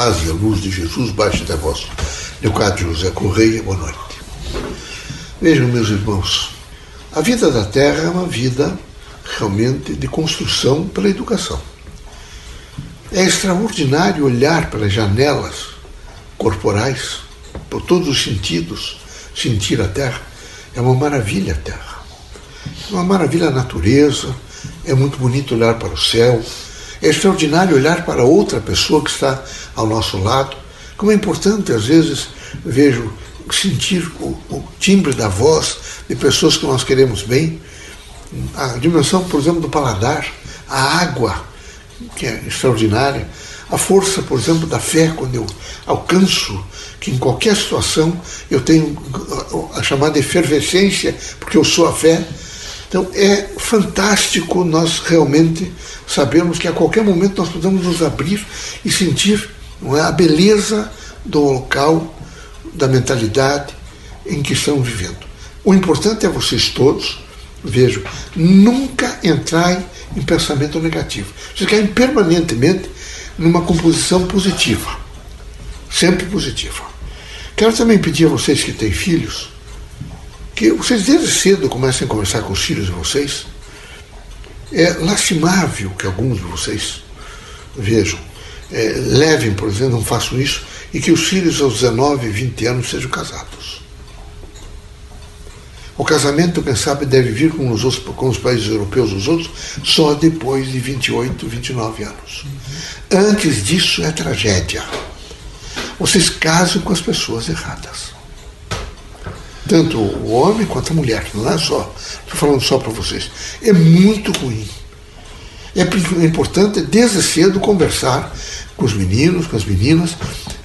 paz e a luz de Jesus baixe até vós. Leocádio José Correia, boa noite. Vejam, meus irmãos, a vida da Terra é uma vida realmente de construção pela educação. É extraordinário olhar pelas janelas corporais, por todos os sentidos, sentir a Terra. É uma maravilha a Terra. É uma maravilha a natureza, é muito bonito olhar para o céu, é extraordinário olhar para outra pessoa que está ao nosso lado. Como é importante, às vezes, vejo, sentir o, o timbre da voz de pessoas que nós queremos bem. A dimensão, por exemplo, do paladar, a água, que é extraordinária. A força, por exemplo, da fé, quando eu alcanço que em qualquer situação eu tenho a chamada efervescência, porque eu sou a fé. Então é fantástico nós realmente sabermos que a qualquer momento nós podemos nos abrir e sentir é, a beleza do local, da mentalidade em que estamos vivendo. O importante é vocês todos, vejam, nunca entrar em pensamento negativo. Querem permanentemente numa composição positiva, sempre positiva. Quero também pedir a vocês que têm filhos que vocês desde cedo comecem a conversar com os filhos de vocês é lastimável que alguns de vocês vejam, é, levem, por exemplo, não façam isso, e que os filhos aos 19, 20 anos sejam casados. O casamento, quem sabe, deve vir com os, outros, com os países europeus, os outros, só depois de 28, 29 anos. Antes disso é tragédia. Vocês casam com as pessoas erradas tanto o homem quanto a mulher, não é só, estou falando só para vocês. É muito ruim. É, é importante, desde cedo, conversar com os meninos, com as meninas,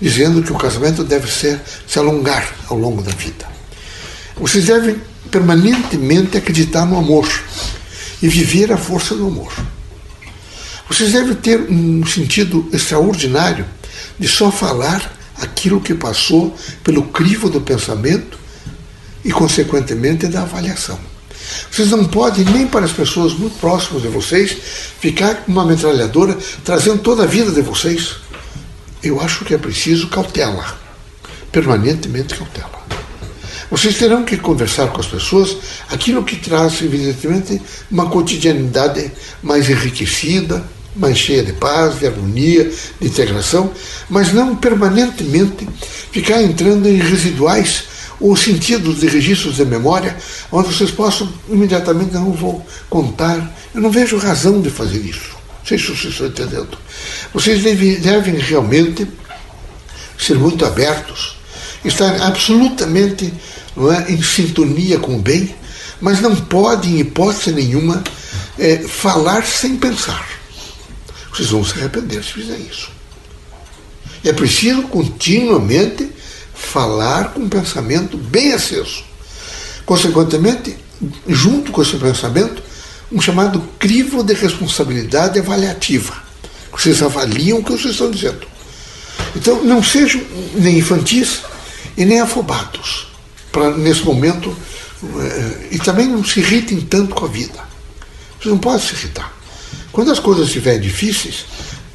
dizendo que o casamento deve ser, se alongar ao longo da vida. Vocês devem permanentemente acreditar no amor e viver a força do amor. Vocês devem ter um sentido extraordinário de só falar aquilo que passou pelo crivo do pensamento e, consequentemente, da avaliação. Vocês não podem, nem para as pessoas muito próximas de vocês, ficar com uma metralhadora trazendo toda a vida de vocês. Eu acho que é preciso cautela, permanentemente cautela. Vocês terão que conversar com as pessoas aquilo que traz, evidentemente, uma cotidianidade mais enriquecida, mais cheia de paz, de harmonia, de integração, mas não permanentemente ficar entrando em residuais ou sentidos de registros de memória, onde vocês possam imediatamente, não vou contar, eu não vejo razão de fazer isso. Não sei se vocês estão entendendo. Vocês devem, devem realmente ser muito abertos, estar absolutamente não é, em sintonia com o bem, mas não podem, em hipótese nenhuma, é, falar sem pensar. Vocês vão se arrepender se fizer isso. É preciso continuamente falar com um pensamento bem aceso. Consequentemente, junto com esse pensamento, um chamado crivo de responsabilidade avaliativa. Vocês avaliam o que vocês estão dizendo. Então, não sejam nem infantis e nem afobados para nesse momento eh, e também não se irritem tanto com a vida. Vocês não podem se irritar. Quando as coisas estiverem difíceis,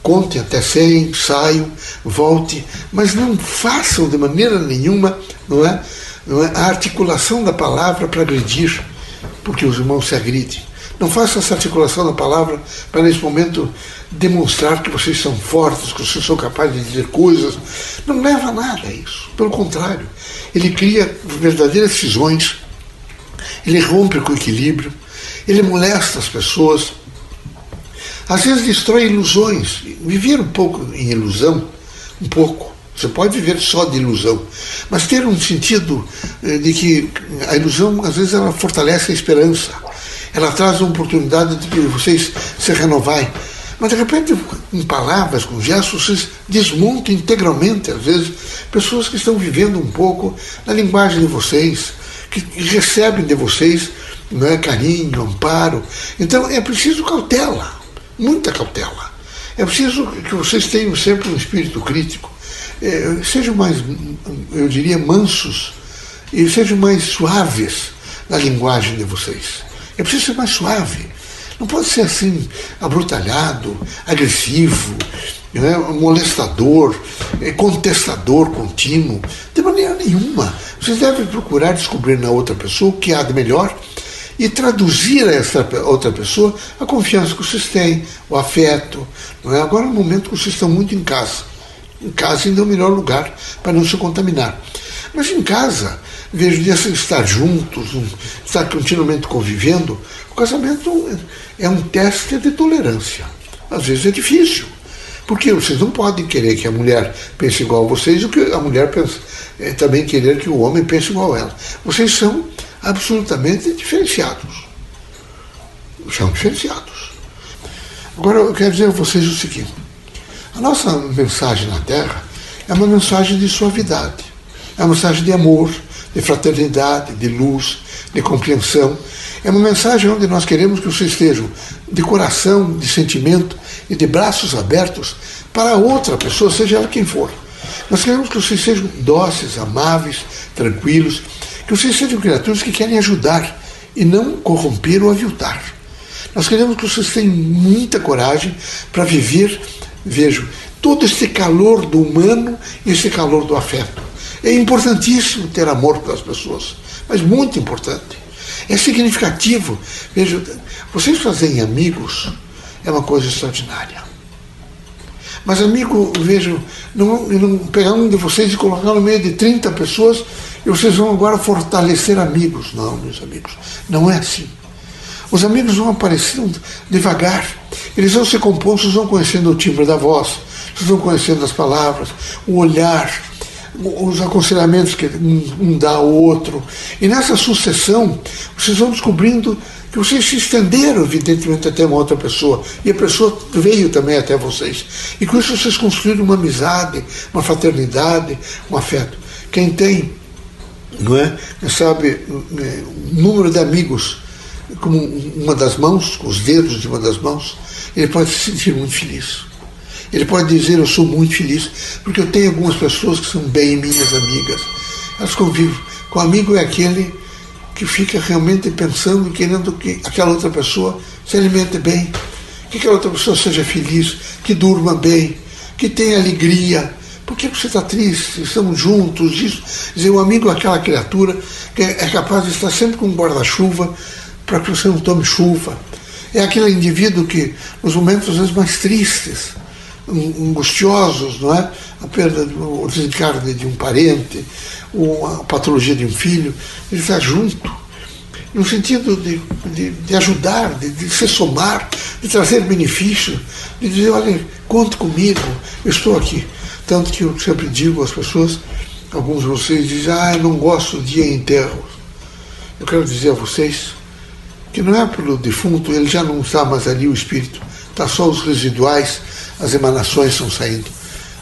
conte até 100, saiam, volte, mas não façam de maneira nenhuma não é, não é, a articulação da palavra para agredir, porque os irmãos se agridem. Não façam essa articulação da palavra para, nesse momento, demonstrar que vocês são fortes, que vocês são capazes de dizer coisas. Não leva a nada isso. Pelo contrário, ele cria verdadeiras cisões, ele rompe com o equilíbrio, ele molesta as pessoas, às vezes destrói ilusões. Viver um pouco em ilusão, um pouco. Você pode viver só de ilusão, mas ter um sentido eh, de que a ilusão, às vezes, ela fortalece a esperança. Ela traz uma oportunidade de vocês se renovarem. Mas, de repente, em palavras, com gestos, vocês desmontam integralmente, às vezes, pessoas que estão vivendo um pouco na linguagem de vocês, que recebem de vocês não é, carinho, amparo. Então, é preciso cautela muita cautela. É preciso que vocês tenham sempre um espírito crítico, é, sejam mais, eu diria, mansos e sejam mais suaves na linguagem de vocês. É preciso ser mais suave. Não pode ser assim, abrutalhado, agressivo, né, molestador. é, contestador contínuo, de maneira nenhuma. Vocês devem procurar descobrir na outra pessoa o que há de melhor e traduzir a essa outra pessoa a confiança que vocês têm, o afeto. Não é? Agora é um momento que vocês estão muito em casa. Em casa ainda é o melhor lugar para não se contaminar. Mas em casa, vejo de estar juntos, estar continuamente convivendo, o casamento é um teste de tolerância. Às vezes é difícil. Porque vocês não podem querer que a mulher pense igual a vocês, ou que a mulher é, também querer que o homem pense igual a ela. Vocês são absolutamente diferenciados. São diferenciados. Agora eu quero dizer a vocês o seguinte: a nossa mensagem na Terra é uma mensagem de suavidade, é uma mensagem de amor, de fraternidade, de luz, de compreensão. É uma mensagem onde nós queremos que vocês estejam de coração, de sentimento e de braços abertos para outra pessoa, seja ela quem for. Nós queremos que vocês sejam dóceis, amáveis, tranquilos, que vocês sejam criaturas que querem ajudar e não corromper ou aviltar. Nós queremos que vocês tenham muita coragem para viver, vejo, todo esse calor do humano e esse calor do afeto. É importantíssimo ter amor pelas pessoas, mas muito importante. É significativo. Veja, vocês fazerem amigos é uma coisa extraordinária. Mas, amigo, vejo, não, não pegar um de vocês e colocar no meio de 30 pessoas e vocês vão agora fortalecer amigos. Não, meus amigos, não é assim. Os amigos vão aparecendo devagar. Eles vão se compostos, vão conhecendo o timbre da voz, vocês vão conhecendo as palavras, o olhar, os aconselhamentos que um dá ao outro. E nessa sucessão, vocês vão descobrindo que vocês se estenderam, evidentemente, até uma outra pessoa. E a pessoa veio também até vocês. E com isso vocês construíram uma amizade, uma fraternidade, um afeto. Quem tem, não é? Sabe, o número de amigos como uma das mãos, com os dedos de uma das mãos, ele pode se sentir muito feliz. Ele pode dizer: Eu sou muito feliz, porque eu tenho algumas pessoas que são bem minhas amigas. Elas convivem. Com o amigo é aquele que fica realmente pensando, querendo que aquela outra pessoa se alimente bem, que aquela outra pessoa seja feliz, que durma bem, que tenha alegria. Por que você está triste? Estamos juntos. Dizer, o amigo é aquela criatura que é capaz de estar sempre com um guarda-chuva para que você não tome chuva. É aquele indivíduo que, nos momentos às vezes mais tristes, angustiosos, não é? A perda, o desencarne de um parente, a patologia de um filho, ele está junto, no sentido de, de, de ajudar, de, de, se somar, de trazer benefício, de dizer, olha, conte comigo, eu estou aqui. Tanto que eu sempre digo às pessoas, alguns de vocês dizem, ah, eu não gosto do dia enterro. Eu quero dizer a vocês que não é pelo defunto, ele já não está mais ali, o espírito, está só os residuais as emanações estão saindo.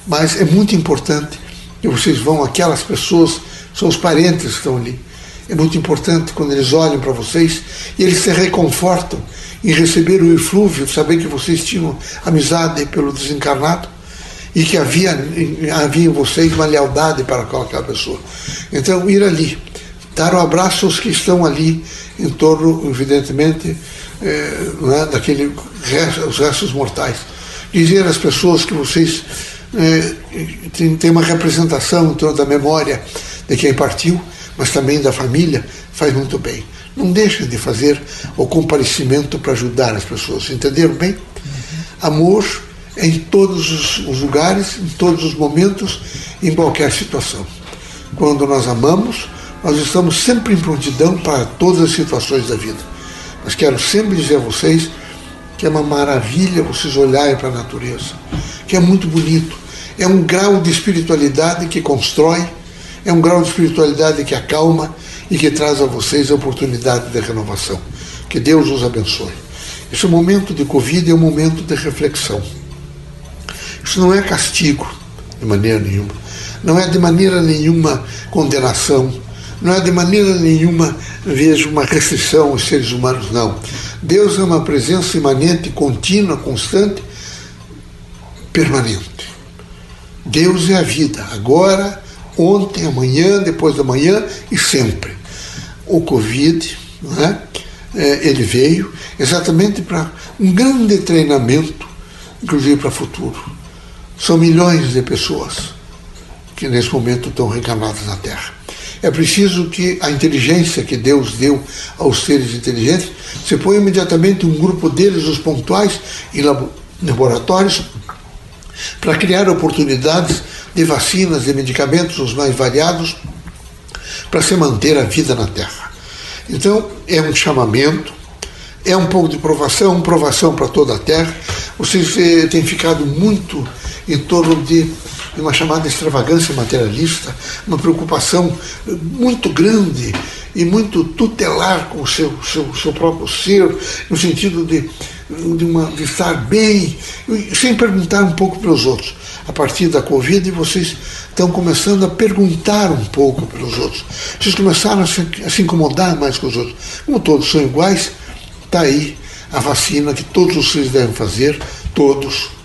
Mas é muito importante que vocês vão, aquelas pessoas, são os parentes que estão ali. É muito importante quando eles olham para vocês e eles se reconfortam em receber o eflúvio, saber que vocês tinham amizade pelo desencarnado e que havia, havia em vocês uma lealdade para aquela pessoa. Então, ir ali, dar um abraço aos que estão ali em torno, evidentemente, é, é, daquele os restos mortais dizer às pessoas que vocês é, têm uma representação em torno da memória de quem partiu, mas também da família, faz muito bem. Não deixem de fazer o comparecimento para ajudar as pessoas. Entenderam bem? Amor em todos os lugares, em todos os momentos, em qualquer situação. Quando nós amamos, nós estamos sempre em prontidão para todas as situações da vida. Mas quero sempre dizer a vocês que é uma maravilha vocês olharem para a natureza, que é muito bonito. É um grau de espiritualidade que constrói, é um grau de espiritualidade que acalma e que traz a vocês a oportunidade de renovação. Que Deus os abençoe. Esse momento de Covid é um momento de reflexão. Isso não é castigo, de maneira nenhuma. Não é de maneira nenhuma condenação. Não é de maneira nenhuma, vejo, uma restrição aos seres humanos, não Deus é uma presença imanente, contínua, constante, permanente. Deus é a vida, agora, ontem, amanhã, depois da manhã e sempre. O Covid, né, ele veio exatamente para um grande treinamento, inclusive para o futuro. São milhões de pessoas que nesse momento estão reencarnados na Terra. É preciso que a inteligência que Deus deu aos seres inteligentes se ponha imediatamente um grupo deles, os pontuais, em laboratórios, para criar oportunidades de vacinas, de medicamentos, os mais variados, para se manter a vida na Terra. Então, é um chamamento, é um pouco de provação, provação para toda a Terra. Vocês eh, têm ficado muito em torno de uma chamada extravagância materialista, uma preocupação muito grande e muito tutelar com o seu, seu, seu próprio ser, no sentido de, de, uma, de estar bem, sem perguntar um pouco para os outros. A partir da Covid, vocês estão começando a perguntar um pouco para os outros. Vocês começaram a se, a se incomodar mais com os outros. Como todos são iguais, está aí a vacina que todos vocês devem fazer, todos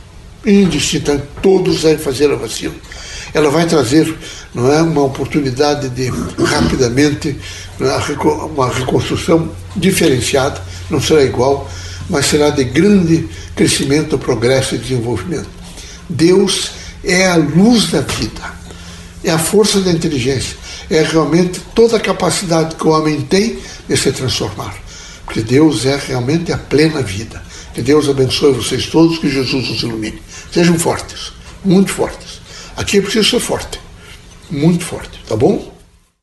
indistintamente, todos devem fazer a vacina. Ela vai trazer não é, uma oportunidade de rapidamente é, uma reconstrução diferenciada, não será igual, mas será de grande crescimento, progresso e desenvolvimento. Deus é a luz da vida, é a força da inteligência, é realmente toda a capacidade que o homem tem de se transformar. Porque Deus é realmente a plena vida. Que Deus abençoe vocês todos, que Jesus os ilumine. Sejam fortes, muito fortes. Aqui é preciso ser forte, muito forte, tá bom?